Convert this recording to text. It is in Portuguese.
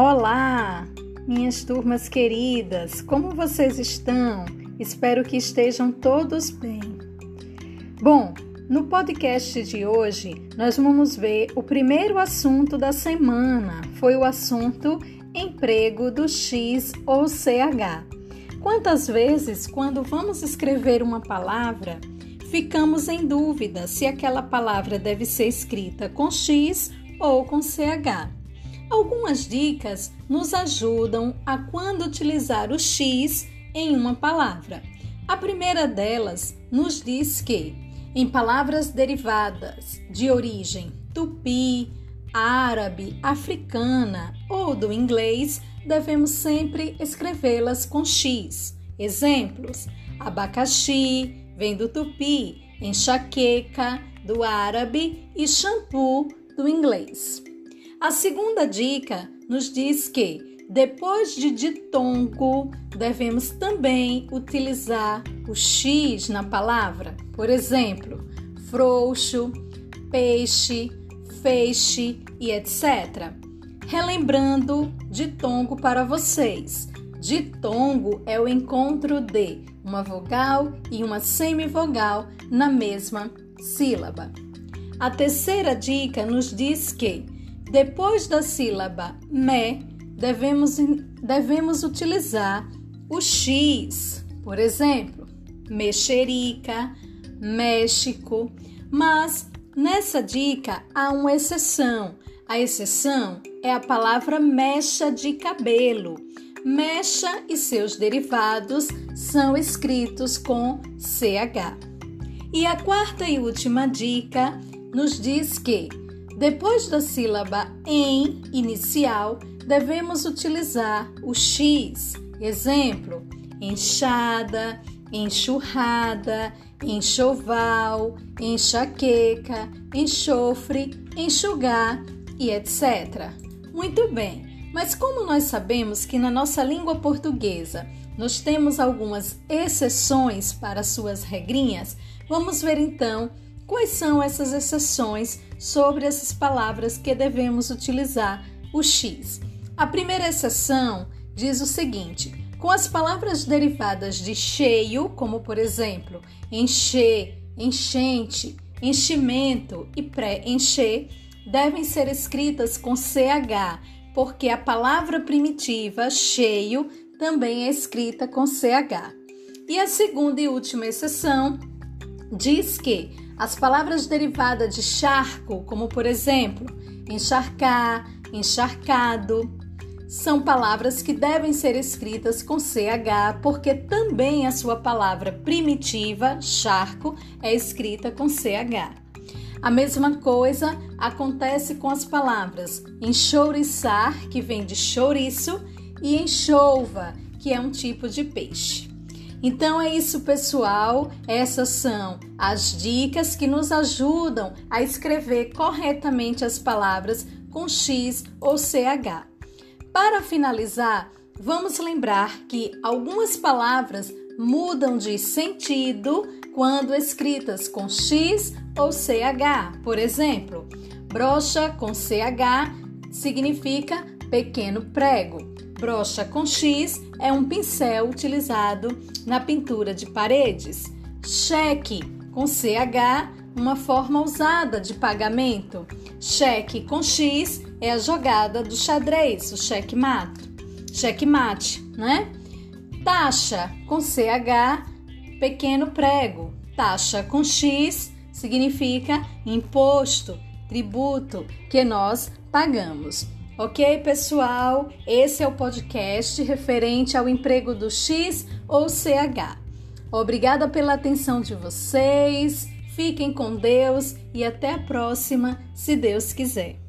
Olá, minhas turmas queridas, como vocês estão? Espero que estejam todos bem. Bom, no podcast de hoje nós vamos ver o primeiro assunto da semana. Foi o assunto emprego do X ou CH. Quantas vezes, quando vamos escrever uma palavra, ficamos em dúvida se aquela palavra deve ser escrita com X ou com CH? Algumas dicas nos ajudam a quando utilizar o X em uma palavra. A primeira delas nos diz que, em palavras derivadas de origem tupi, árabe, africana ou do inglês, devemos sempre escrevê-las com X. Exemplos: abacaxi vem do tupi, enxaqueca do árabe e shampoo do inglês. A segunda dica nos diz que, depois de ditongo, devemos também utilizar o X na palavra. Por exemplo, frouxo, peixe, feixe e etc. Relembrando ditongo para vocês. Ditongo é o encontro de uma vogal e uma semivogal na mesma sílaba. A terceira dica nos diz que depois da sílaba me, devemos, devemos utilizar o X, por exemplo, mexerica, México, mas nessa dica há uma exceção. A exceção é a palavra mecha de cabelo. Mecha e seus derivados são escritos com CH. E a quarta e última dica nos diz que depois da sílaba em inicial, devemos utilizar o X. Exemplo: enxada, enxurrada, enxoval, enxaqueca, enxofre, enxugar e etc. Muito bem, mas como nós sabemos que na nossa língua portuguesa nós temos algumas exceções para suas regrinhas, vamos ver então Quais são essas exceções sobre essas palavras que devemos utilizar o X? A primeira exceção diz o seguinte: com as palavras derivadas de cheio, como por exemplo encher, enchente, enchimento e pré-encher, devem ser escritas com CH, porque a palavra primitiva cheio também é escrita com CH. E a segunda e última exceção diz que as palavras derivadas de charco, como por exemplo, encharcar, encharcado, são palavras que devem ser escritas com CH, porque também a sua palavra primitiva, charco, é escrita com CH. A mesma coisa acontece com as palavras enxouriçar, que vem de chouriço, e enxova, que é um tipo de peixe. Então é isso, pessoal. Essas são as dicas que nos ajudam a escrever corretamente as palavras com X ou CH. Para finalizar, vamos lembrar que algumas palavras mudam de sentido quando escritas com X ou CH. Por exemplo, brocha com CH significa pequeno prego. Brocha com X é um pincel utilizado na pintura de paredes. Cheque com CH, uma forma usada de pagamento. Cheque com X é a jogada do xadrez, o cheque-mate. Cheque-mate, né? Taxa com CH, pequeno prego. Taxa com X significa imposto, tributo que nós pagamos. Ok, pessoal? Esse é o podcast referente ao emprego do X ou CH. Obrigada pela atenção de vocês. Fiquem com Deus e até a próxima, se Deus quiser.